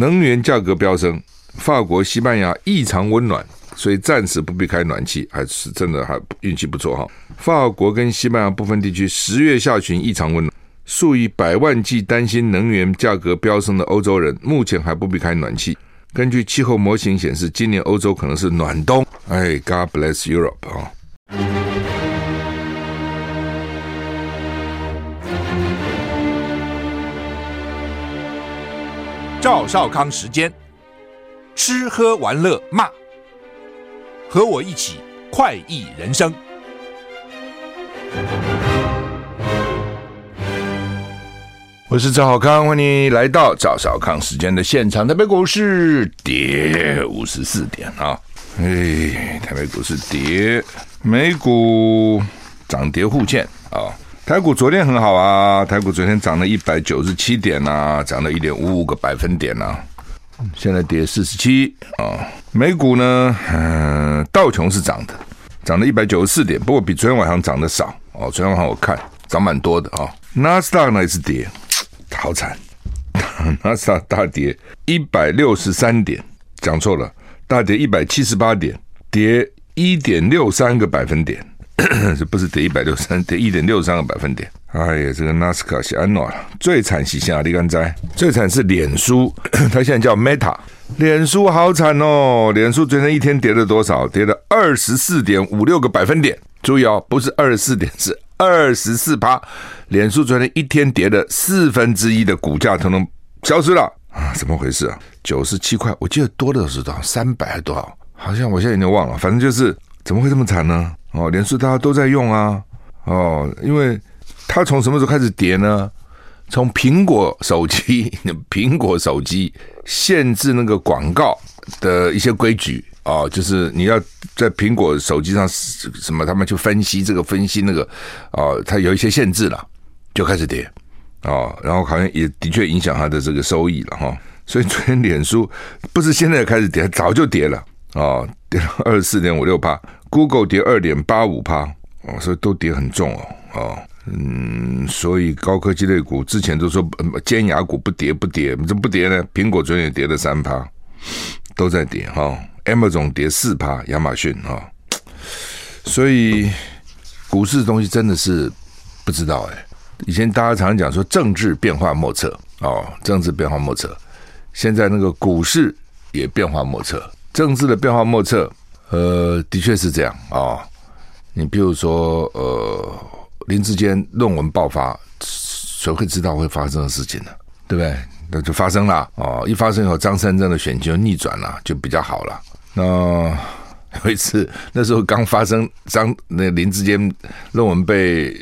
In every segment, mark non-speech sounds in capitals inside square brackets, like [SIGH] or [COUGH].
能源价格飙升，法国、西班牙异常温暖，所以暂时不必开暖气，还是真的还运气不错哈。法国跟西班牙部分地区十月下旬异常温暖，数以百万计担心能源价格飙升的欧洲人，目前还不必开暖气。根据气候模型显示，今年欧洲可能是暖冬。哎，God bless Europe 啊！赵少康时间，吃喝玩乐骂，和我一起快意人生。我是赵少康，欢迎来到赵少康时间的现场。台北股市跌五十四点啊！哎，台北股市跌，美股涨跌互见啊。台股昨天很好啊，台股昨天涨了一百九十七点啊，涨了一点五五个百分点啊。现在跌四十七啊。美股呢，嗯、道琼是涨的，涨了一百九十四点，不过比昨天晚上涨的少哦。昨天晚上我看涨蛮多的啊。纳斯达克呢也是跌。好惨，[LAUGHS] 纳斯达克大跌一百六十三点，讲错了，大跌一百七十八点，跌一点六三个百分点，这不是跌一百六三，跌一点六三个百分点。哎呀，这个纳斯卡是安诺，最惨是啥？你敢知？最惨是脸书，它现在叫 Meta，脸书好惨哦，脸书昨天一天跌了多少？跌了二十四点五六个百分点。注意哦，不是二十四点，是二十四趴。脸书昨天一天跌了四分之一的股价，统统消失了啊！怎么回事啊？九十七块，我记得多的是多少？三百还多少？好像我现在已经忘了。反正就是怎么会这么惨呢？哦，脸书大家都在用啊，哦，因为它从什么时候开始跌呢？从苹果手机，[LAUGHS] 苹果手机限制那个广告的一些规矩。哦，就是你要在苹果手机上什么，他们去分析这个分析那个，哦，它有一些限制了，就开始跌，哦，然后好像也的确影响它的这个收益了哈，所以昨天脸书不是现在开始跌，早就跌了，哦，跌了二十四点五六趴，Google 跌二点八五趴，哦，所以都跌很重哦，哦，嗯，所以高科技类股之前都说尖牙股不跌不跌，怎么不跌呢？苹果昨天也跌了三趴，都在跌哈。哦 Amazon 跌四趴，亚马逊啊，所以股市的东西真的是不知道哎。以前大家常讲说政治变化莫测哦，政治变化莫测，现在那个股市也变化莫测，政治的变化莫测，呃，的确是这样啊。你比如说，呃，林志坚论文爆发，谁会知道会发生的事情呢？对不对？那就发生了哦，一发生以后，张三正的选情就逆转了，就比较好了。那 [LAUGHS] 有一次，那时候刚发生张那林志坚论文被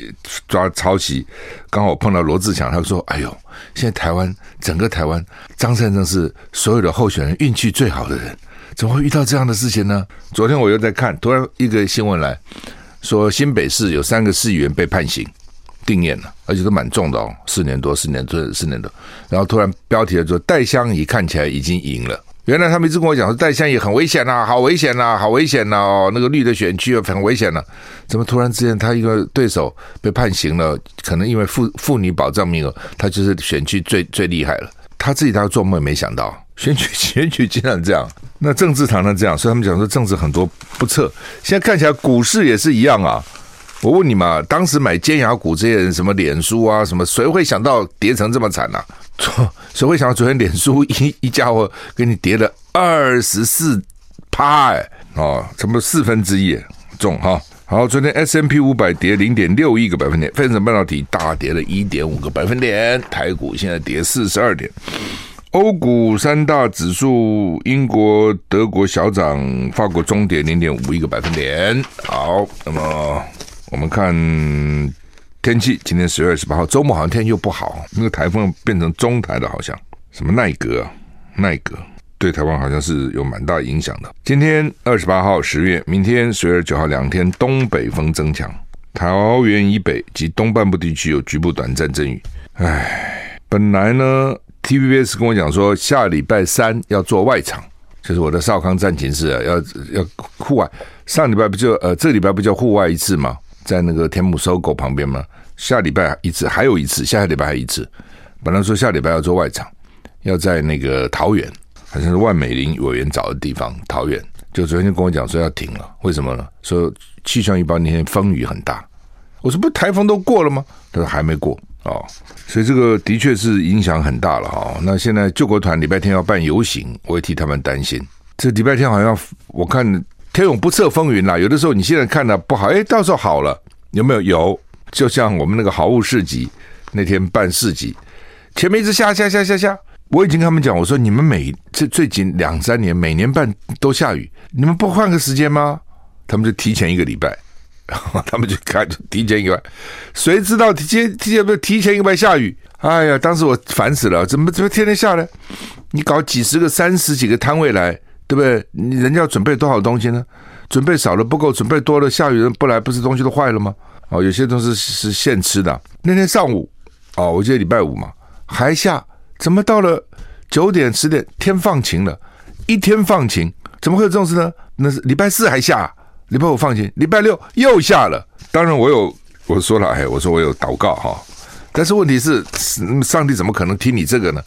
抓抄袭，刚好碰到罗志强，他说：“哎呦，现在台湾整个台湾，张三正是所有的候选人运气最好的人，怎么会遇到这样的事情呢？”昨天我又在看，突然一个新闻来说，新北市有三个市议员被判刑定谳了，而且都蛮重的哦，四年多，四年多，四年多。然后突然标题说，戴相仪看起来已经赢了。原来他们一直跟我讲说，戴相仪很危险呐，好危险呐，好危险呐！哦，那个绿的选区很危险了。怎么突然之间他一个对手被判刑了？可能因为妇妇女保障名额，他就是选区最最厉害了。他自己他做梦也没想到，选举 [LAUGHS] 选举竟然这样。那政治常常这样，所以他们讲说政治很多不测。现在看起来股市也是一样啊。我问你嘛，当时买尖牙股这些人，什么脸书啊，什么谁会想到跌成这么惨呢？[LAUGHS] 谁会想到昨天脸书一一家伙给你跌了二十四趴哎哦，差不多四分之一重哈。好，昨天 S M P 五百跌零点六一个百分点，费城半导体大跌了一点五个百分点，台股现在跌四十二点，欧股三大指数，英国、德国小涨，法国中跌零点五一个百分点。好，那么我们看。天气今天十月二十八号周末好像天气又不好，那个台风变成中台的，好像什么奈格，奈格对台湾好像是有蛮大影响的。今天二十八号十月，明天十月九号两天东北风增强，桃园以北及东半部地区有局部短暂阵雨。唉，本来呢，TVBS 跟我讲说下礼拜三要做外场，就是我的少康战情室啊，要要户外。上礼拜不就呃，这礼拜不叫户外一次吗？在那个天母 SOGO 旁边吗？下礼拜一次，还有一次，下个礼拜还一次。本来说下礼拜要做外场，要在那个桃园，好像是万美林委员找的地方，桃园。就昨天就跟我讲说要停了，为什么呢？说气象预报那天风雨很大。我说不，台风都过了吗？他说还没过哦，所以这个的确是影响很大了哈、哦。那现在救国团礼拜天要办游行，我也替他们担心。这礼拜天好像我看天有不测风云啦，有的时候你现在看的不好，哎，到时候好了，有没有？有，就像我们那个好物市集那天办市集，前面一直下下下下下，我已经跟他们讲，我说你们每这最近两三年每年办都下雨，你们不换个时间吗？他们就提前一个礼拜。[LAUGHS] 他们就看，就提前一个，谁知道提前提前不是提前一个拜下雨？哎呀，当时我烦死了，怎么怎么天天下呢？你搞几十个、三十几个摊位来，对不对？你人家要准备多少东西呢？准备少了不够，准备多了下雨人不来，不是东西都坏了吗？哦，有些东西是现吃的。那天上午，哦，我记得礼拜五嘛，还下，怎么到了九点十点天放晴了？一天放晴，怎么会有这种事呢？那是礼拜四还下。礼拜五放晴，礼拜六又下了。当然，我有我说了，哎，我说我有祷告哈。但是问题是，上帝怎么可能听你这个呢？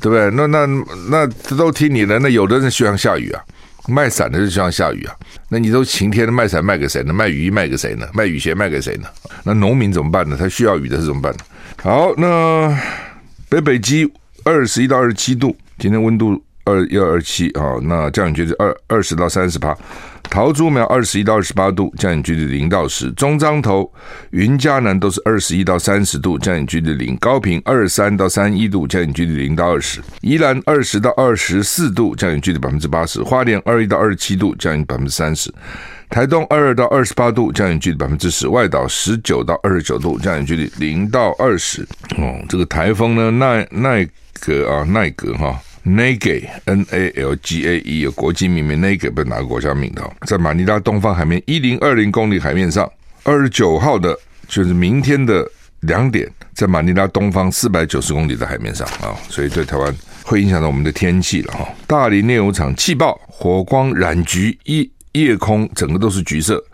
对不对？那那那都听你的。那有的人希望下雨啊，卖伞的就希望下雨啊。那你都晴天的卖伞卖给谁呢？卖雨衣卖给谁呢？卖雨鞋卖给谁呢？那农民怎么办呢？他需要雨的是怎么办呢？好，那北北极二十一到二十七度，今天温度二一二七啊。那降雨几率二二十到三十趴。桃竹苗二十一到二十八度，降雨几率零到十；中彰投、云嘉南都是二十一到三十度，降雨几率零；高屏二三到三一度，降雨几率零到二十；宜兰二十到二十四度，降雨几率百分之八十；花莲二一到二十七度，降雨百分之三十；台东二二到二十八度，降雨距离百分之十；外岛十九到二十九度，降雨距离零到二十。哦，这个台风呢，奈奈格啊，奈格哈。Nage N A L G A E 有国际命名，Nage 不是哪个国家名的？在马尼拉东方海面一零二零公里海面上，二十九号的，就是明天的两点，在马尼拉东方四百九十公里的海面上啊，所以对台湾会影响到我们的天气了哈。大林炼油厂气爆，火光染橘，夜夜空整个都是橘色，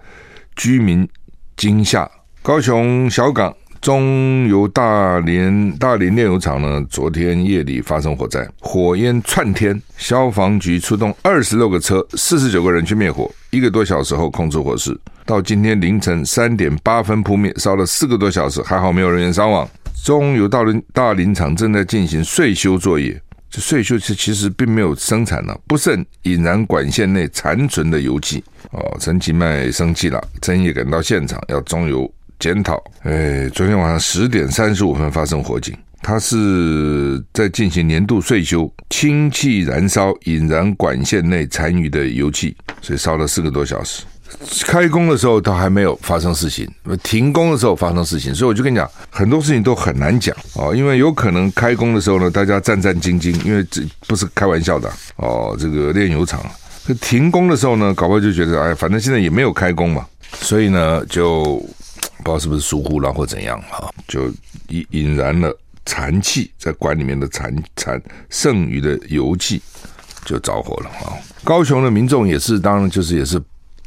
居民惊吓。高雄小港。中油大连大连炼油厂呢，昨天夜里发生火灾，火焰窜天，消防局出动二十六个车，四十九个人去灭火，一个多小时后控制火势，到今天凌晨三点八分扑灭，烧了四个多小时，还好没有人员伤亡。中油大连大林厂正在进行岁修作业，这岁修其其实并没有生产了，不慎引燃管线内残存的油气。哦，陈其迈生气了，曾毅赶到现场要中油。检讨，哎，昨天晚上十点三十五分发生火警，他是在进行年度岁修，氢气燃烧引燃管线内残余的油气，所以烧了四个多小时。开工的时候他还没有发生事情，停工的时候发生事情，所以我就跟你讲，很多事情都很难讲哦，因为有可能开工的时候呢，大家战战兢兢，因为这不是开玩笑的哦，这个炼油厂。停工的时候呢，搞不好就觉得哎，反正现在也没有开工嘛，所以呢就。不知道是不是疏忽了或怎样哈，就引引燃了残气，在管里面的残残剩余的油气就着火了啊！高雄的民众也是，当然就是也是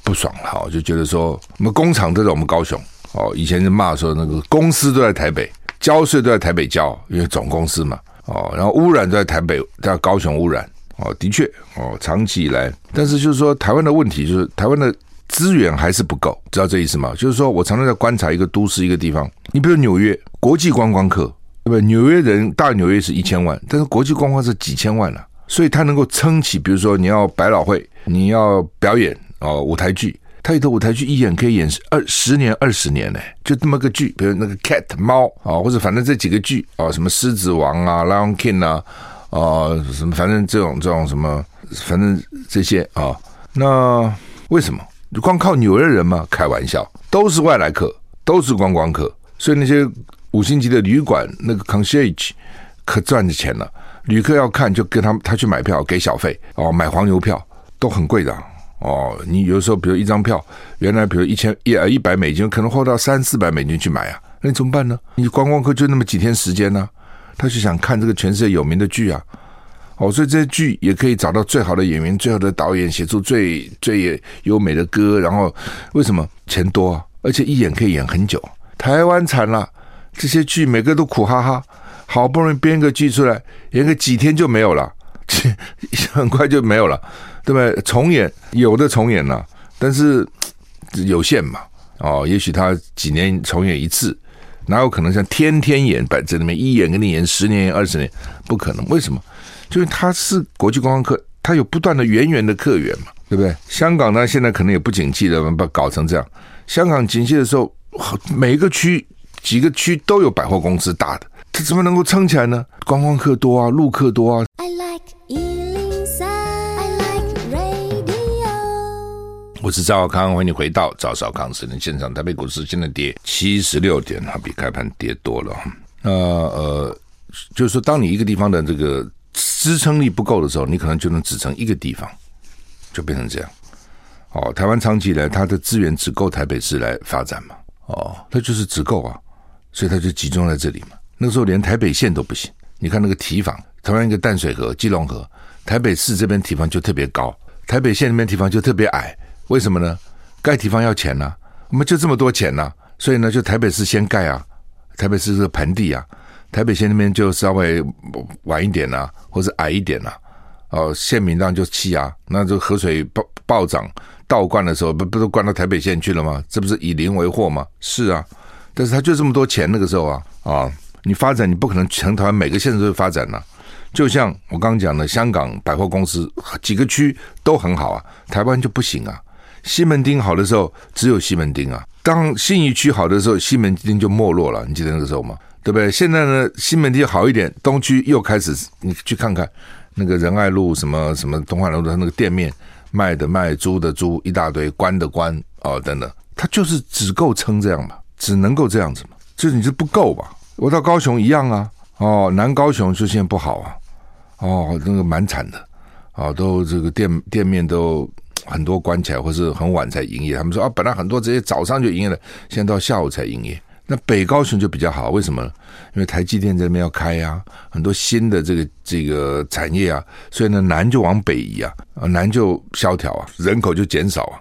不爽哈，就觉得说我们工厂都在我们高雄哦，以前就骂说那个公司都在台北，交税都在台北交，因为总公司嘛哦，然后污染都在台北，在高雄污染哦，的确哦，长期以来，但是就是说台湾的问题就是台湾的。资源还是不够，知道这意思吗？就是说我常常在观察一个都市一个地方，你比如纽约，国际观光客，对不？纽约人大纽约是一千万，但是国际观光是几千万了，所以它能够撑起。比如说你要百老汇，你要表演哦，舞台剧，它有的舞台剧一演可以演二十年、二十年呢，就这么个剧，比如那个 Cat 猫啊，或者反正这几个剧啊，什么狮子王啊、Lion King 啊，啊什么反正这种这种什么，反正这些啊，那为什么？光靠纽约人吗？开玩笑，都是外来客，都是观光客，所以那些五星级的旅馆那个 concierge 可赚着钱了。旅客要看，就跟他他去买票，给小费哦，买黄牛票都很贵的哦。你有时候，比如一张票，原来比如一千一呃一百美金，可能花到三四百美金去买啊，那你怎么办呢？你观光客就那么几天时间呢、他就想看这个全世界有名的剧啊。哦，所以这些剧也可以找到最好的演员、最好的导演，写出最最优美的歌。然后为什么钱多？而且一演可以演很久。台湾惨了，这些剧每个都苦哈哈，好不容易编个剧出来，演个几天就没有了，很快就没有了，对不对？重演有的重演了，但是有限嘛。哦，也许他几年重演一次，哪有可能像天天演摆在那边一演给你演十年、二十年？不可能。为什么？就是它是国际观光客，它有不断的源源的客源嘛，对不对？香港呢，现在可能也不景气了，把搞成这样。香港景气的时候，每一个区几个区都有百货公司大的，它怎么能够撑起来呢？观光客多啊，陆客多啊。I like 103, I like radio。我是赵少康，欢迎你回到赵少康私人现场。台北股市现在跌七十六点，它比开盘跌多了。呃呃，就是说，当你一个地方的这个支撑力不够的时候，你可能就能只撑一个地方，就变成这样。哦，台湾长期以来，它的资源只够台北市来发展嘛？哦，它就是只够啊，所以它就集中在这里嘛。那个时候连台北县都不行，你看那个堤防，台湾一个淡水河、基隆河，台北市这边堤防就特别高，台北县那边堤防就特别矮，为什么呢？盖堤防要钱呐、啊，我们就这么多钱呐、所以呢，就台北市先盖啊，台北市是个盆地啊，台北县那边就稍微晚一点呐、啊，或者矮一点呐、啊，哦，县民当就气啊，那就河水暴暴涨。倒灌的时候，不不都灌到台北县去了吗？这不是以邻为壑吗？是啊，但是他就这么多钱，那个时候啊啊，你发展你不可能全台湾每个县都会发展呐、就像我刚刚讲的，香港百货公司几个区都很好啊，台湾就不行啊。西门町好的时候只有西门町啊，当信义区好的时候，西门町就没落了。你记得那个时候吗？对不对？现在呢，西门町好一点，东区又开始，你去看看那个仁爱路什么什么东华楼的那个店面。卖的卖，租的租，一大堆，关的关，哦，等等，它就是只够撑这样嘛，只能够这样子嘛，就是你这不够吧？我到高雄一样啊，哦，南高雄就现在不好啊，哦，那个蛮惨的，啊、哦，都这个店店面都很多关起来，或是很晚才营业。他们说啊，本来很多这些早上就营业了，现在到下午才营业。那北高雄就比较好，为什么？因为台积电这边要开呀、啊，很多新的这个这个产业啊，所以呢，南就往北移啊，啊，南就萧条啊，人口就减少啊，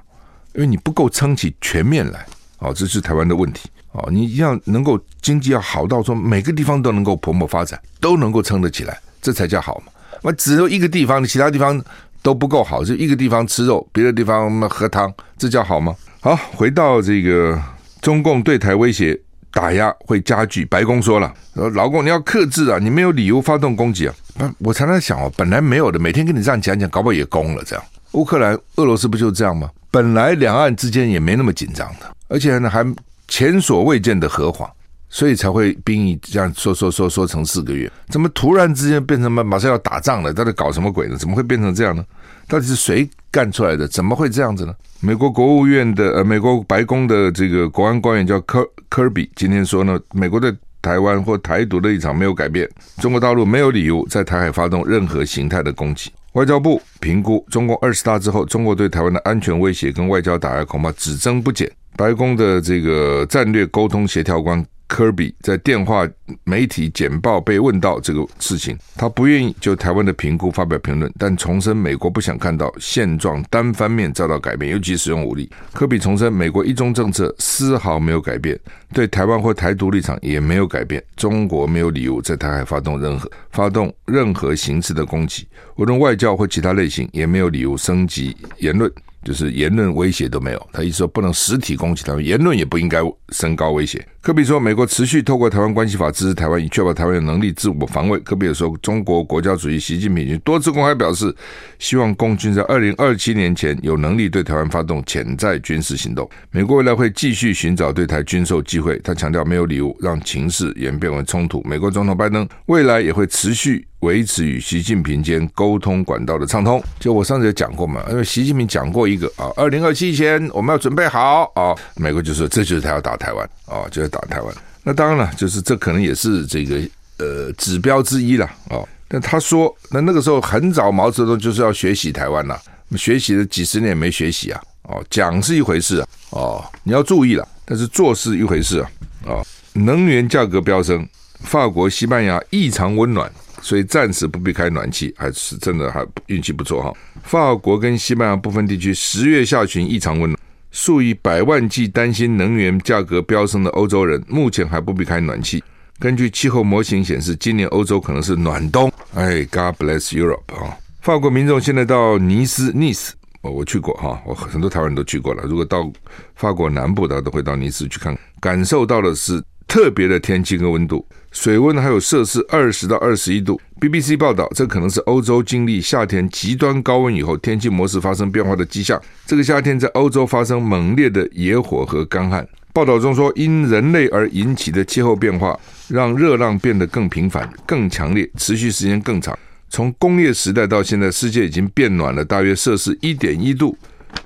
因为你不够撑起全面来，哦，这是台湾的问题哦，你一定要能够经济要好到说每个地方都能够蓬勃发展，都能够撑得起来，这才叫好嘛。那只有一个地方，你其他地方都不够好，就一个地方吃肉，别的地方喝汤，这叫好吗？好，回到这个中共对台威胁。打压会加剧，白宫说了，老公你要克制啊，你没有理由发动攻击啊。那我常常想哦，本来没有的，每天跟你这样讲讲，搞不好也攻了这样。乌克兰、俄罗斯不就这样吗？本来两岸之间也没那么紧张的，而且呢还前所未见的和缓，所以才会兵役这样说说说说成四个月，怎么突然之间变成马上要打仗了？到底搞什么鬼呢？怎么会变成这样呢？到底是谁干出来的？怎么会这样子呢？美国国务院的呃，美国白宫的这个国安官员叫科科比，今天说呢，美国对台湾或台独的立场没有改变，中国大陆没有理由在台海发动任何形态的攻击。外交部评估，中共二十大之后，中国对台湾的安全威胁跟外交打压恐怕只增不减。白宫的这个战略沟通协调官。科比在电话媒体简报被问到这个事情，他不愿意就台湾的评估发表评论，但重申美国不想看到现状单方面遭到改变，尤其使用武力。科比重申，美国一中政策丝毫没有改变，对台湾或台独立场也没有改变。中国没有理由在台海发动任何发动任何形式的攻击，无论外交或其他类型，也没有理由升级言论。就是言论威胁都没有，他意思说不能实体攻击他们，言论也不应该升高威胁。科比说，美国持续透过台湾关系法支持台湾，以确保台湾有能力自我防卫。科比也说，中国国家主席习近平已经多次公开表示，希望共军在二零二七年前有能力对台湾发动潜在军事行动。美国未来会继续寻找对台军售机会，他强调没有理由让情势演变为冲突。美国总统拜登未来也会持续。维持与习近平间沟通管道的畅通，就我上次也讲过嘛，因为习近平讲过一个啊，二零二七前我们要准备好啊，美国就说这就是他要打台湾啊，就打台湾。那当然了，就是这可能也是这个呃指标之一了啊。但他说，那那个时候很早，毛泽东就是要学习台湾了，学习了几十年没学习啊，哦，讲是一回事啊，哦，你要注意了，但是做是一回事啊，啊，能源价格飙升，法国、西班牙异常温暖。所以暂时不必开暖气，还是真的还运气不错哈。法国跟西班牙部分地区十月下旬异常温暖，数以百万计担心能源价格飙升的欧洲人，目前还不必开暖气。根据气候模型显示，今年欧洲可能是暖冬。哎，God bless Europe 啊！法国民众现在到尼斯 （Nice），我去过哈，我很多台湾人都去过了。如果到法国南部，的都会到尼斯去看，感受到的是特别的天气跟温度，水温还有摄氏二十到二十一度。BBC 报道，这可能是欧洲经历夏天极端高温以后，天气模式发生变化的迹象。这个夏天在欧洲发生猛烈的野火和干旱。报道中说，因人类而引起的气候变化，让热浪变得更频繁、更强烈，持续时间更长。从工业时代到现在，世界已经变暖了大约摄氏一点一度。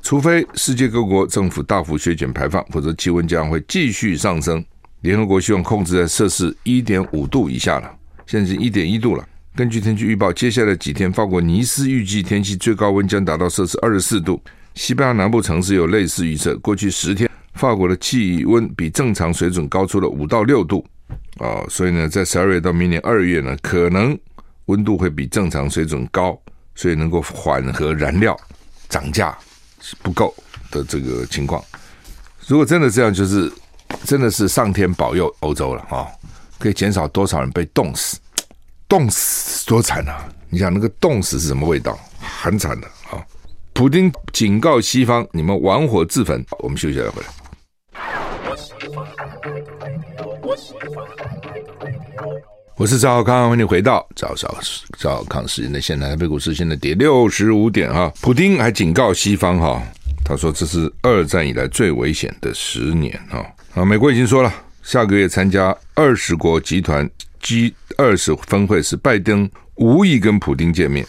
除非世界各国政府大幅削减排放，否则气温将会继续上升。联合国希望控制在摄氏一点五度以下了，现在是一点一度了。根据天气预报，接下来几天，法国尼斯预计天气最高温将达到摄氏二十四度。西班牙南部城市有类似预测，过去十天法国的气温比正常水准高出了五到六度啊、所以呢，在十二月到明年二月呢，可能温度会比正常水准高，所以能够缓和燃料涨价不够的这个情况。如果真的这样，就是真的是上天保佑欧洲了啊、可以减少多少人被冻死。冻死多惨啊！你想那个冻死是什么味道？很惨的啊！普丁警告西方：你们玩火自焚。我们休息再回来。我是赵少康，欢迎你回到赵少赵少康时间的现场。台北股市现在跌六十五点哈。普丁还警告西方哈，他说这是二战以来最危险的十年哈。啊，美国已经说了，下个月参加二十国集团。G 二十峰会时，拜登无意跟普丁见面。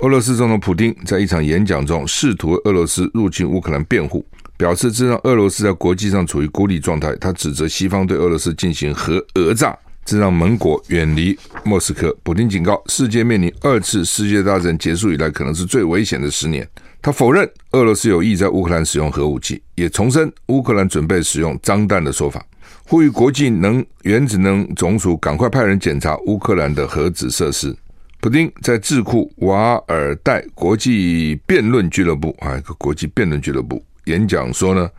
俄罗斯总统普丁在一场演讲中，试图为俄罗斯入侵乌克兰辩护，表示这让俄罗斯在国际上处于孤立状态。他指责西方对俄罗斯进行核讹诈，这让盟国远离莫斯科。普丁警告，世界面临二次世界大战结束以来可能是最危险的十年。他否认俄罗斯有意在乌克兰使用核武器，也重申乌克兰准备使用脏弹的说法。呼吁国际能原子能总署赶快派人检查乌克兰的核子设施。普丁在智库瓦尔代国际辩论俱乐部啊，一个国际辩论俱乐部演讲说呢，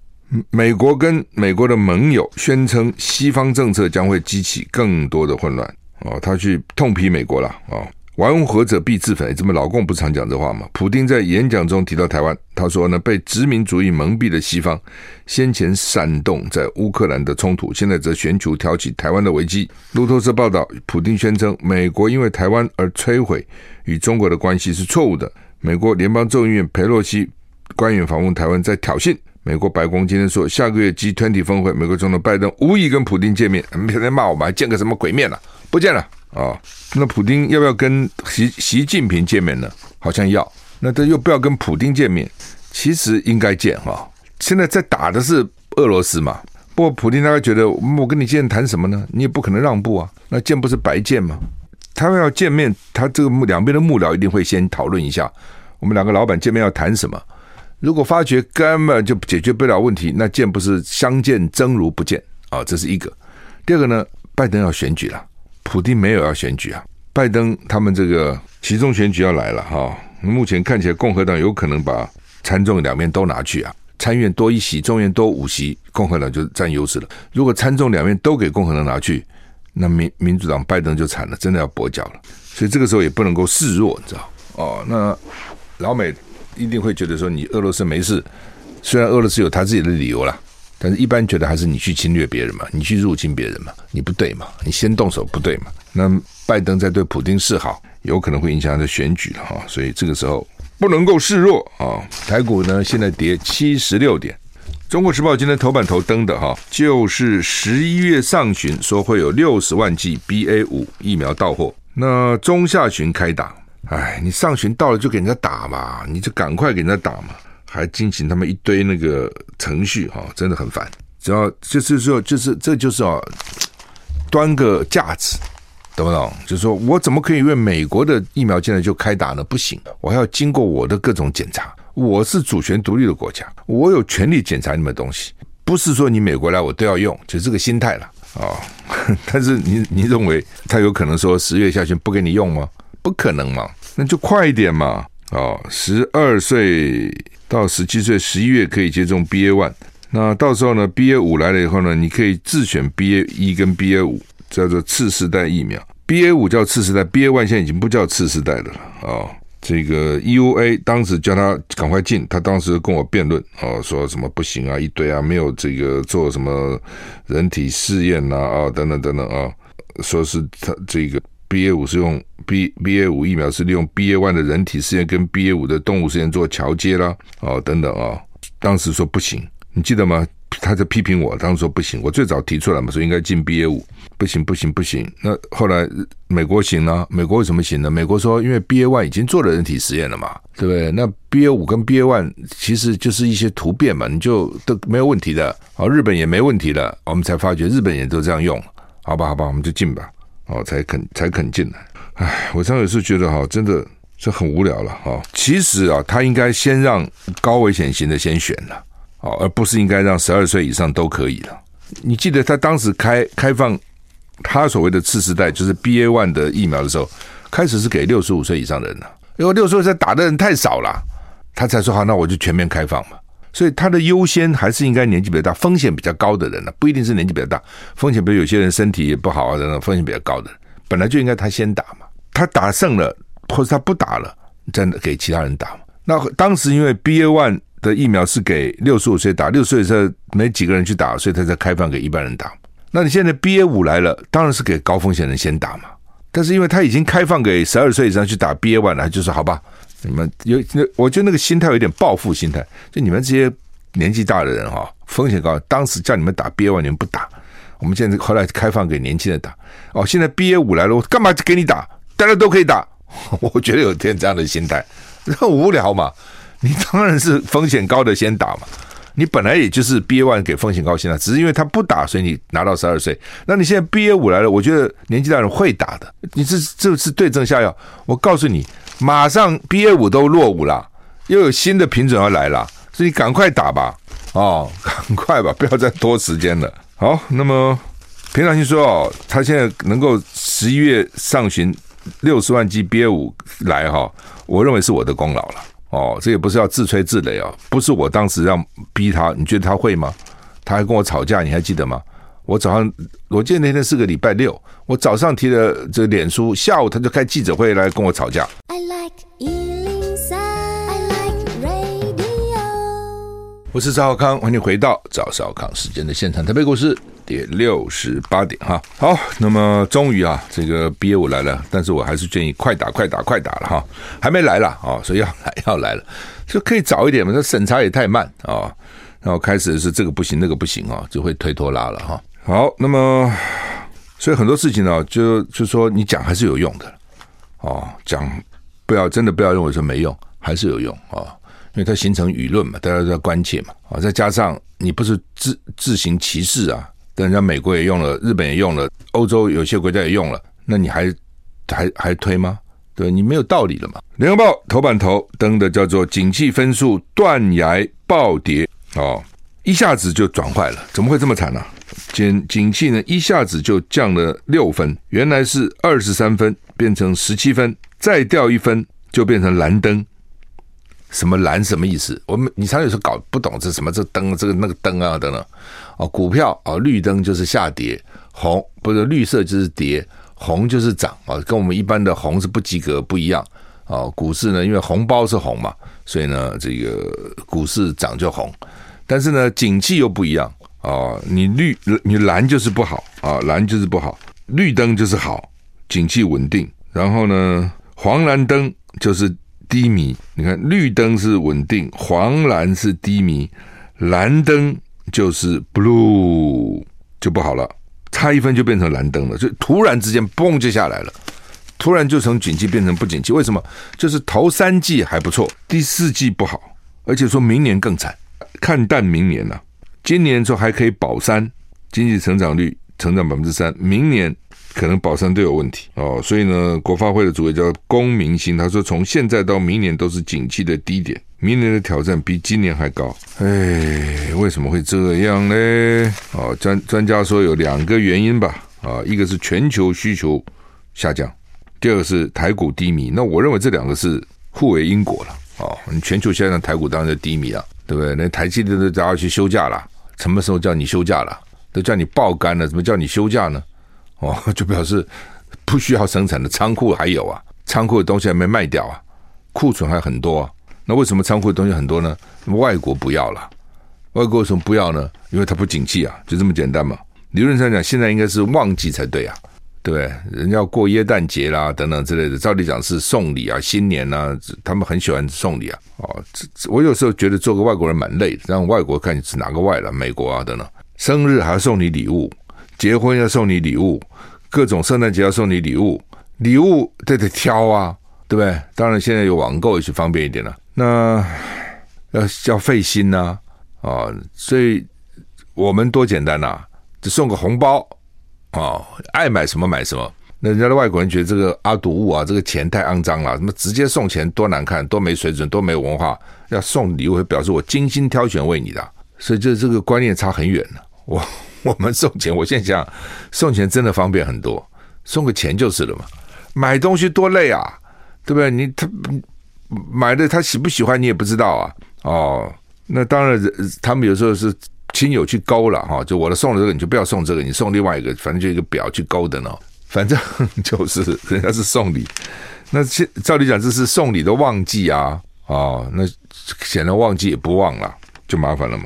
美国跟美国的盟友宣称西方政策将会激起更多的混乱哦，他去痛批美国了啊。玩火者必自焚，这么老共不常讲这话吗？普丁在演讲中提到台湾，他说呢，被殖民主义蒙蔽的西方，先前煽动在乌克兰的冲突，现在则寻求挑起台湾的危机。路透社报道，普丁宣称，美国因为台湾而摧毁与中国的关系是错误的。美国联邦众议院佩洛西官员访问台湾，在挑衅。美国白宫今天说，下个月 G20 峰会，美国总统拜登无意跟普丁见面，[LAUGHS] 别人骂我们还见个什么鬼面了、不见了。啊、那普丁要不要跟习习近平见面呢？好像要。那他又不要跟普丁见面，其实应该见哈、现在在打的是俄罗斯嘛。不过普丁大概觉得，我跟你见谈什么呢？你也不可能让步啊。那见不是白见吗？他们要见面，他这个两边的幕僚一定会先讨论一下，我们两个老板见面要谈什么。如果发觉根本就解决不了问题，那见不是相见争如不见啊、这是一个。第二个呢，拜登要选举了。普丁没有要选举啊，拜登他们这个其中选举要来了哈。目前看起来共和党有可能把参众两面都拿去啊，参院多一席，众院多五席，共和党就占优势了。如果参众两面都给共和党拿去，那民民主党拜登就惨了，真的要跛脚了。所以这个时候也不能够示弱，你知道？哦，那老美一定会觉得说，你俄罗斯没事，虽然俄罗斯有他自己的理由啦。但是，一般觉得还是你去侵略别人嘛，你去入侵别人嘛，你不对嘛，你先动手不对嘛。那拜登在对普丁示好，有可能会影响他的选举了哈，所以这个时候不能够示弱啊。台股呢现在跌七十六点。中国时报今天头版头登的哈，就是十一月上旬说会有六十万剂 BA 五疫苗到货，那中下旬开打。哎，你上旬到了就给人家打嘛，你就赶快给人家打嘛。还进行他们一堆那个程序哈，真的很烦。只要就是说，就是这就是啊，端个架子，懂不懂？就是说我怎么可以为美国的疫苗现在就开打呢？不行，我还要经过我的各种检查。我是主权独立的国家，我有权利检查你们东西，不是说你美国来我都要用，就这个心态了啊、[LAUGHS] 但是你你认为他有可能说十月下旬不给你用吗？不可能嘛，那就快一点嘛。哦，十二岁。到十七岁，十一月可以接种 BA one。那到时候呢，BA 五来了以后呢，你可以自选 BA 一跟 BA 五。叫做次世代疫苗，BA 五叫次世代，BA one 现在已经不叫次世代的了啊。这个 EUA 当时叫他赶快进，他当时跟我辩论哦，说什么不行啊，一堆啊，没有这个做什么人体试验呐啊，等等等等啊，说是他这个 BA 五是用 B BA 五疫苗是利用 BA one 的人体试验跟 BA 五的动物试验做桥接啦，哦等等啊，当时说不行，你记得吗？他在批评我，当时说不行。我最早提出来嘛，说应该进 BA 五，不行不行不行。那后来美国行呢，美国为什么行呢？美国说因为 BA one 已经做了人体实验了嘛，对不对？那 BA 五跟 BA one 其实就是一些突变嘛，你就都没有问题的。哦，日本也没问题了，我们才发觉日本也都这样用，好吧好吧，我们就进吧。哦，才肯才肯进来。唉，我常有时觉得哈，真的是很无聊了哈。其实啊，他应该先让高危险型的先选了。哦，而不是应该让十二岁以上都可以了。你记得他当时开开放他所谓的次世代，就是 BA one 的疫苗的时候，开始是给六十五岁以上的人了，因为六十五岁打的人太少了，他才说好，那我就全面开放嘛。所以他的优先还是应该年纪比较大、风险比较高的人呢，不一定是年纪比较大，风险比如有些人身体也不好啊等等，风险比较高的，本来就应该他先打嘛。他打胜了，或者他不打了，再给其他人打嘛。那当时因为 BA one。的疫苗是给六十五岁打，六十岁以上没几个人去打，所以他才开放给一般人打。那你现在 BA 五来了，当然是给高风险人先打嘛。但是因为他已经开放给十二岁以上去打 BA one 了，就是好吧，你们有那，我觉得那个心态有点报复心态，就你们这些年纪大的人哈，风险高，当时叫你们打 BA 万你们不打，我们现在后来开放给年轻人打。哦，现在 BA 五来了，我干嘛给你打？大家都可以打，[LAUGHS] 我觉得有点这样的心态，很无聊嘛。你当然是风险高的先打嘛，你本来也就是 BA 万给风险高先打，只是因为他不打，所以你拿到十二岁。那你现在 BA 五来了，我觉得年纪大人会打的，你这这是对症下药。我告诉你，马上 BA 五都落伍了，又有新的品种要来了，所以赶快打吧，哦，[LAUGHS] 赶快吧，不要再拖时间了。好，那么平常心说哦，他现在能够十一月上旬六十万剂 BA 五来哈，我认为是我的功劳了。哦，这也不是要自吹自擂啊，不是我当时让逼他，你觉得他会吗？他还跟我吵架，你还记得吗？我早上，我记得那天是个礼拜六，我早上提了这个脸书，下午他就开记者会来跟我吵架。I like 103, I like radio。我是赵少康，欢迎回到赵少康时间的现场，台北股市。跌六十八点哈，好，那么终于啊，这个 BA 五来了，但是我还是建议快打快打快打了哈，还没来了啊，所以要来要来了，就可以早一点嘛，这审查也太慢啊，然后开始是这个不行那个不行啊，就会推拖拉了哈。好，那么所以很多事情呢，就就说你讲还是有用的哦，讲不要真的不要认为说没用，还是有用啊，因为它形成舆论嘛，大家都在关切嘛啊，再加上你不是自自行其事啊。但人家美国也用了，日本也用了，欧洲有些国家也用了，那你还还还推吗？对，你没有道理了嘛。联合报头版头登的叫做“景气分数断崖暴跌”，哦，一下子就转坏了，怎么会这么惨呢、啊？景景气呢一下子就降了六分，原来是二十三分变成十七分，再掉一分就变成蓝灯。什么蓝什么意思？我们你常有时候搞不懂这什么这灯这个那个灯啊等等哦，股票啊、哦、绿灯就是下跌，红不是绿色就是跌，红就是涨啊、跟我们一般的红是不及格不一样啊、股市呢，因为红包是红嘛，所以呢这个股市涨就红，但是呢景气又不一样啊、你绿你蓝就是不好啊、蓝就是不好，绿灯就是好，景气稳定，然后呢黄蓝灯就是。低迷，你看绿灯是稳定，黄蓝是低迷，蓝灯就是 blue 就不好了，差一分就变成蓝灯了，就突然之间嘣就下来了，突然就从景气变成不景气，为什么？就是头三季还不错，第四季不好，而且说明年更惨，看淡明年呐，啊，今年说还可以保三，经济成长率成长百分之三，明年。可能保三都有问题哦，所以呢，国发会的主委叫龚明鑫，他说从现在到明年都是景气的低点，明年的挑战比今年还高。哎，为什么会这样呢？哦，专专家说有两个原因吧，啊，一个是全球需求下降，第二个是台股低迷。那我认为这两个是互为因果了。哦，你全球下降，台股当然就低迷了，对不对？那台积电都都要去休假了，什么时候叫你休假了？都叫你爆肝了，怎么叫你休假呢？哦，[LAUGHS] 就表示不需要生产的仓库还有啊，仓库的东西还没卖掉啊，库存还很多啊。那为什么仓库的东西很多呢？外国不要了，外国为什么不要呢？因为它不景气啊，就这么简单嘛。理论上讲，现在应该是旺季才对啊。对不对？人要过耶诞节啦，等等之类的，照理讲是送礼啊，新年啊，他们很喜欢送礼啊。哦，我有时候觉得做个外国人蛮累的，让外国看你是哪个外了，美国啊等等，生日还要送你礼物，结婚要送你礼物，各种圣诞节要送你礼物，礼物得得挑啊，对不对？当然现在有网购也是方便一点了，那要要费心呐啊，哦，所以我们多简单呐，啊，就送个红包。哦，爱买什么买什么。那人家的外国人觉得这个阿堵物啊，这个钱太肮脏了，什么直接送钱多难看，多没水准，多没文化。要送礼物表示我精心挑选为你的，所以这这个观念差很远了。[LAUGHS] 我我们送钱，我现在想送钱真的方便很多，送个钱就是了嘛。买东西多累啊，对不对？你他买的他喜不喜欢你也不知道啊。哦，那当然，他们有时候是。亲友去勾了哈，就我的送了这个，你就不要送这个，你送另外一个，反正就一个表去勾的呢。反正就是人家是送礼，那现照理讲这是送礼的旺季啊，哦，那显然旺季也不旺了，就麻烦了嘛。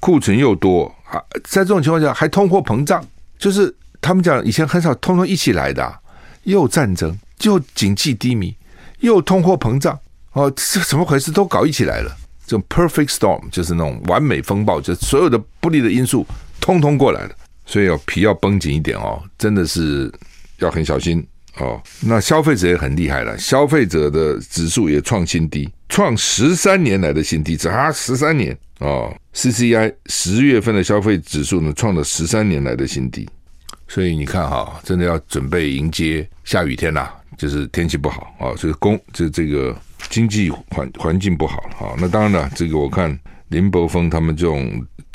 库存又多啊，在这种情况下还通货膨胀，就是他们讲以前很少通通一起来的，又战争，又经济低迷，又通货膨胀，哦，这怎么回事？都搞一起来了。这种 perfect storm 就是那种完美风暴，就所有的不利的因素通通过来了，所以要皮要绷紧一点哦，真的是要很小心哦。那消费者也很厉害了，消费者的指数也创新低，创十三年来的新低，只啊，十三年哦。CCI 十月份的消费指数呢，创了十三年来的新低，所以你看哈，真的要准备迎接下雨天呐，就是天气不好啊，所以公就这个。经济环环境不好了哈，那当然了，这个我看林柏峰他们这种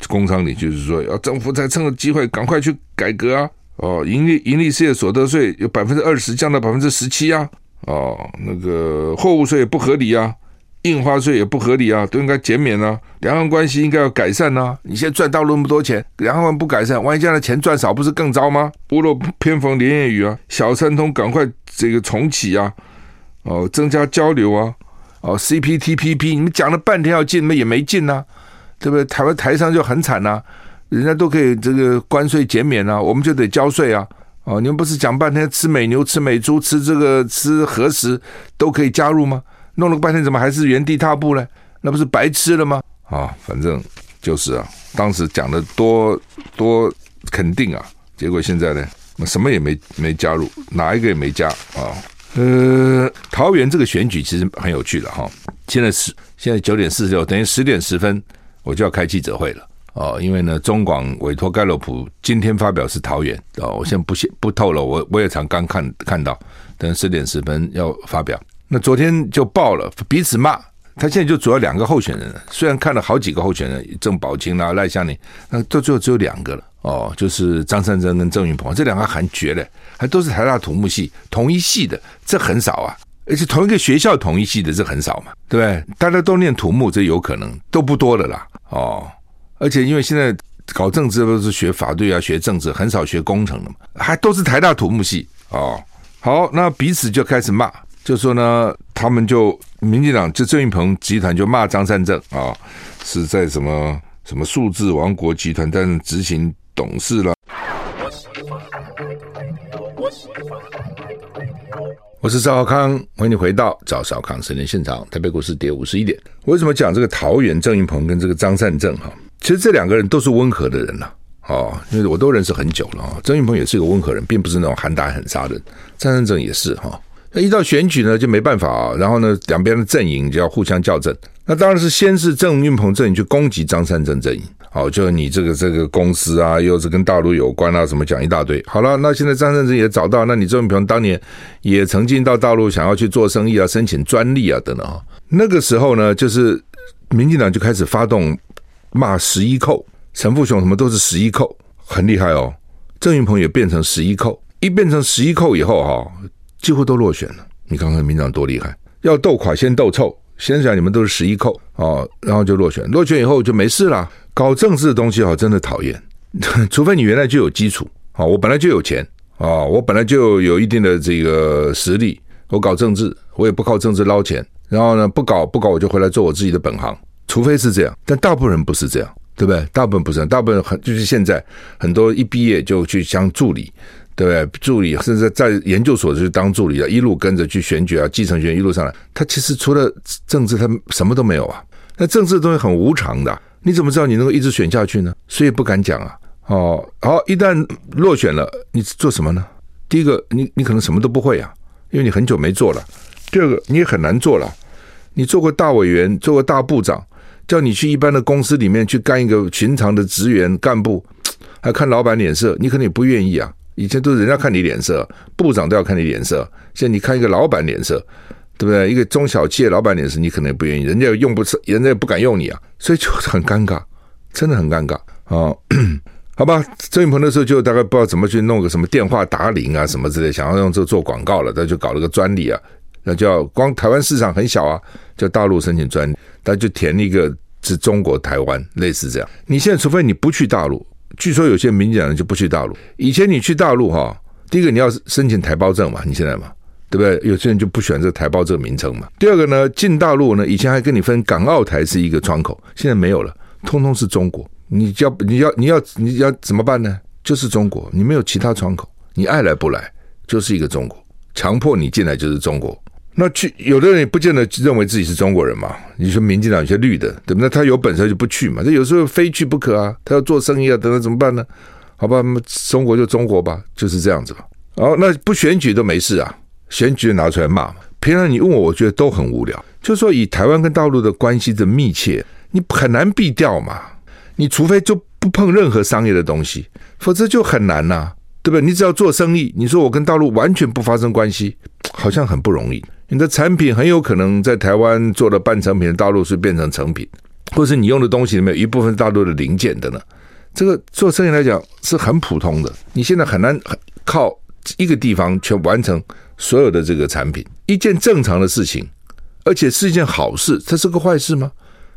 工商里就是说，要政府才趁着机会赶快去改革啊，哦，盈利盈利事业所得税有百分之二十降到百分之十七啊，哦，那个货物税也不合理啊，印花税也不合理啊，都应该减免啊，两岸关系应该要改善啊，你现在赚到那么多钱，两岸不改善，万一将来钱赚少，不是更糟吗？屋漏偏逢连夜雨啊，小三通赶快这个重启啊，哦，增加交流啊。哦，CPTPP，你们讲了半天要进，那也没进呐、啊，对不对？台湾台商就很惨呐、人家都可以这个关税减免啊，我们就得交税啊。哦，你们不是讲半天吃美牛、吃美猪、吃这个吃核食都可以加入吗？弄了半天怎么还是原地踏步呢？那不是白吃了吗？啊、反正就是啊，当时讲的多多肯定啊，结果现在呢，什么也没没加入，哪一个也没加啊。呃，桃园这个选举其实很有趣了哈。现在是现在九点四十六，等于十点十分我就要开记者会了哦。因为呢，中广委托盖洛普今天发表是桃园哦。我现在不不透了，我我也常刚看看到，等十点十分要发表。那昨天就爆了，彼此骂。他现在就主要两个候选人，虽然看了好几个候选人，郑宝清啦、赖香伶，那到最后只有两个了哦，就是张善政跟郑云鹏这两个还绝了，还都是台大土木系同一系的，这很少啊，而且同一个学校同一系的这很少嘛，对不对？大家都念土木，这有可能都不多的啦哦。而且因为现在搞政治都是学法律啊，学政治很少学工程的嘛，还都是台大土木系哦。好，那彼此就开始骂。就说呢，他们就民进党就郑运鹏集团就骂张善政啊，是在什么什么数字王国集团担任执行董事了。我我我我是赵少康，欢迎你回到赵少康时间现场。台北股市跌五十一点。为什么讲这个桃园郑运鹏跟这个张善政哈？其实这两个人都是温和的人呐，哦，因为我都认识很久了啊。郑运鹏也是一个温和人，并不是那种喊打喊杀的人。张善政也是哈。那一到选举呢，就没办法啊。然后呢，两边的阵营就要互相校正。那当然是先是郑运鹏阵营去攻击张善政阵营，好，就你这个这个公司啊，又是跟大陆有关啊，什么讲一大堆。好了，那现在张善政也找到，那你郑运鹏当年也曾经到大陆想要去做生意啊，申请专利啊等等啊。那个时候呢，就是民进党就开始发动骂十一扣，陈富雄什么都是十一扣，很厉害哦。郑云鹏也变成十一扣，一变成十一扣以后哈。几乎都落选了，你看看民进党多厉害！要斗垮先斗臭，先讲你们都是十一扣哦，然后就落选，落选以后就没事了。搞政治的东西哦，真的讨厌，[LAUGHS] 除非你原来就有基础，好，我本来就有钱哦，我本来就有一定的这个实力，我搞政治，我也不靠政治捞钱。然后呢，不搞不搞，我就回来做我自己的本行。除非是这样，但大部分人不是这样，对不对？大部分不是，大部分很就是现在很多一毕业就去当助理，对不对？助理甚至在研究所就去当助理啊，一路跟着去选举啊，继承权一路上来，他其实除了政治，他什么都没有啊。那政治的东西很无常的，你怎么知道你能够一直选下去呢？所以不敢讲啊。哦，好，一旦落选了，你做什么呢？第一个，你你可能什么都不会啊，因为你很久没做了。第二个，你也很难做了。你做过大委员，做过大部长，叫你去一般的公司里面去干一个寻常的职员干部，还看老板脸色，你可能也不愿意啊。以前都是人家看你脸色，部长都要看你脸色，现在你看一个老板脸色，对不对？一个中小企业老板脸色，你可能也不愿意，人家用不上，人家也不敢用你啊，所以就很尴尬，真的很尴尬啊。哦 [CLEARS THROAT] 好吧，郑运鹏那时候就大概不知道怎么去弄个什么电话打铃啊什么之类，想要用这做广告了，他就搞了个专利啊，那叫光台湾市场很小啊，叫大陆申请专利，他就填了一个是中国台湾，类似这样。你现在除非你不去大陆，据说有些民进党人就不去大陆。以前你去大陆哈，第一个你要申请台胞证嘛，你现在嘛，对不对？有些人就不选这台胞证名称嘛。第二个呢，进大陆呢，以前还跟你分港澳台是一个窗口，现在没有了，通通是中国。你要你要你要你要怎么办呢？就是中国，你没有其他窗口，你爱来不来就是一个中国，强迫你进来就是中国。那去有的人也不见得认为自己是中国人嘛。你说民进党有些绿的，对不对？那他有本事就不去嘛。这有时候非去不可啊，他要做生意啊，等等怎么办呢？好吧，中国就中国吧，就是这样子吧。哦，那不选举都没事啊，选举拿出来骂嘛。平常你问我，我觉得都很无聊。就是说以台湾跟大陆的关系的密切，你很难避掉嘛。你除非就不碰任何商业的东西，否则就很难呐、啊，对不对？你只要做生意，你说我跟大陆完全不发生关系，好像很不容易。你的产品很有可能在台湾做了半成品，大陆是变成成品，或是你用的东西里面有一部分大陆的零件的呢。这个做生意来讲是很普通的。你现在很难靠一个地方去完成所有的这个产品，一件正常的事情，而且是一件好事，它是个坏事吗？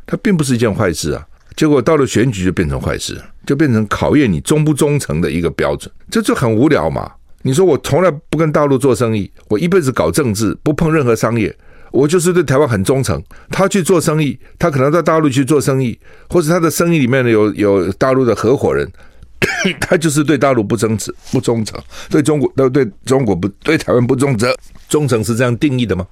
它并不是一件坏事啊。结果到了选举就变成坏事，就变成考验你忠不忠诚的一个标准，这就很无聊嘛。你说我从来不跟大陆做生意，我一辈子搞政治，不碰任何商业，我就是对台湾很忠诚。他去做生意，他可能在大陆去做生意，或者他的生意里面呢有有大陆的合伙人，[COUGHS] 他就是对大陆不忠诚，不忠诚，对中国都对中国不对台湾不忠诚，忠诚是这样定义的吗？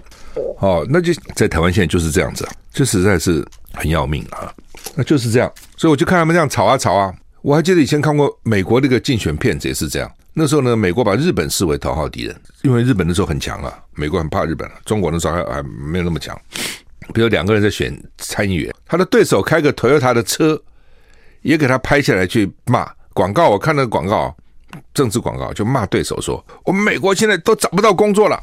哦，那就在台湾现在就是这样子啊，这实在是很要命啊。那就是这样，所以我就看他们这样吵啊吵啊。我还记得以前看过美国那个竞选片子也是这样。那时候呢，美国把日本视为头号敌人，因为日本那时候很强啊，美国很怕日本。中国那时候还还没有那么强。比如两个人在选参议员，他的对手开个 Toyota 的车，也给他拍下来去骂广告。我看那个广告，政治广告就骂对手说：“我们美国现在都找不到工作了，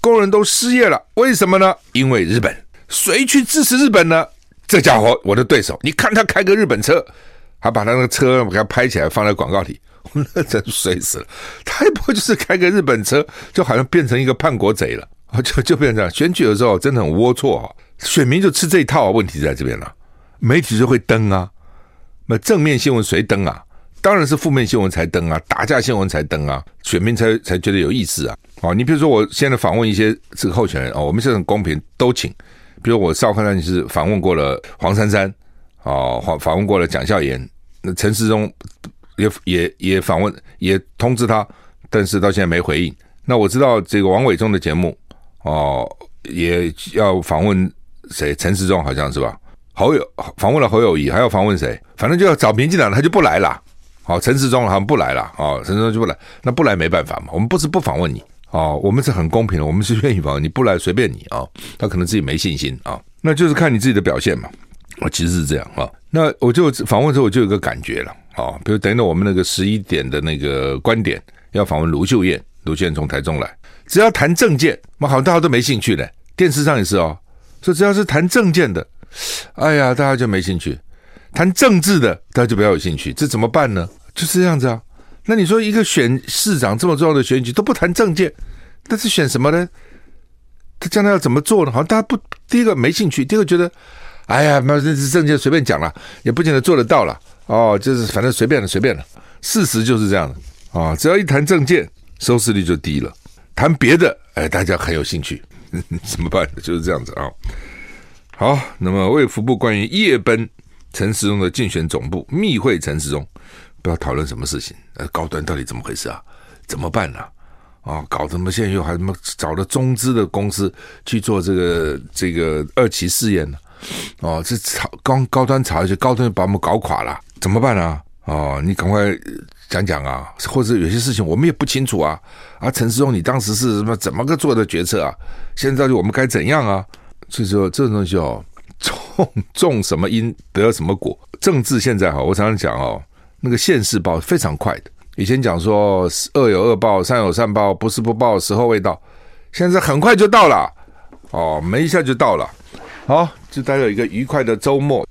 工人都失业了，为什么呢？因为日本。谁去支持日本呢？”这家伙，我的对手，你看他开个日本车，还把他那个车给他拍起来放在广告里，[LAUGHS] 我那真衰死了。他也不会就是开个日本车，就好像变成一个叛国贼了，就就变成这样。选举的时候真的很龌龊啊，选民就吃这一套，问题在这边了。媒体就会登啊，那正面新闻谁登啊？当然是负面新闻才登啊，打架新闻才登啊，选民才才觉得有意思啊。好，你比如说我现在访问一些这个候选人啊，我们是很公平，都请。比如我少看到你是访问过了黄珊珊，哦，访访问过了蒋孝严，那陈时中也也也访问，也通知他，但是到现在没回应。那我知道这个王伟忠的节目，哦，也要访问谁？陈时中好像是吧？侯友访问了侯友谊，还要访问谁？反正就要找民进党，他就不来了。好，陈世忠好像不来了，哦，陈世忠就不来，那不来没办法嘛，我们不是不访问你。哦，我们是很公平的，我们是愿意访问你，不来随便你啊、他可能自己没信心啊、那就是看你自己的表现嘛。我，其实是这样啊、那我就访问的时候，我就有个感觉了啊、比如等等我们那个十一点的那个观点要访问卢秀燕，卢秀燕从台中来，只要谈政见，嘛好像大家都没兴趣的。电视上也是哦，说只要是谈政见的，哎呀，大家就没兴趣；谈政治的，大家就比较有兴趣。这怎么办呢？就是这样子啊。那你说一个选市长这么重要的选举都不谈政见，但是选什么呢？他将来要怎么做呢？好像大家不，第一个没兴趣，第二个觉得，哎呀，那这政见随便讲了，也不见得做得到了。哦，就是反正随便了，随便了。事实就是这样的啊、哦，只要一谈政见，收视率就低了。谈别的，哎，大家很有兴趣，[LAUGHS] 怎么办？就是这样子啊。好，那么卫福部关于夜奔陈时中的竞选总部密会陈时中，不要讨论什么事情，呃，高端到底怎么回事啊？怎么办呢？啊？搞什么？现在又还什么找了中资的公司去做这个这个二期试验呢？哦，这炒高高端炒下去，高端把我们搞垮了，怎么办呢？哦，你赶快讲讲啊！或者有些事情我们也不清楚啊。啊，陈世忠，你当时是什么怎么个做的决策啊？现在到底我们该怎样啊？所以说这种东西哦，种种什么因得什么果。政治现在哈，我常常讲哦，那个现世报非常快的。以前讲说恶有恶报，善有善报，不是不报，时候未到。现在很快就到了，哦，没一下就到了。好，祝大家有一个愉快的周末。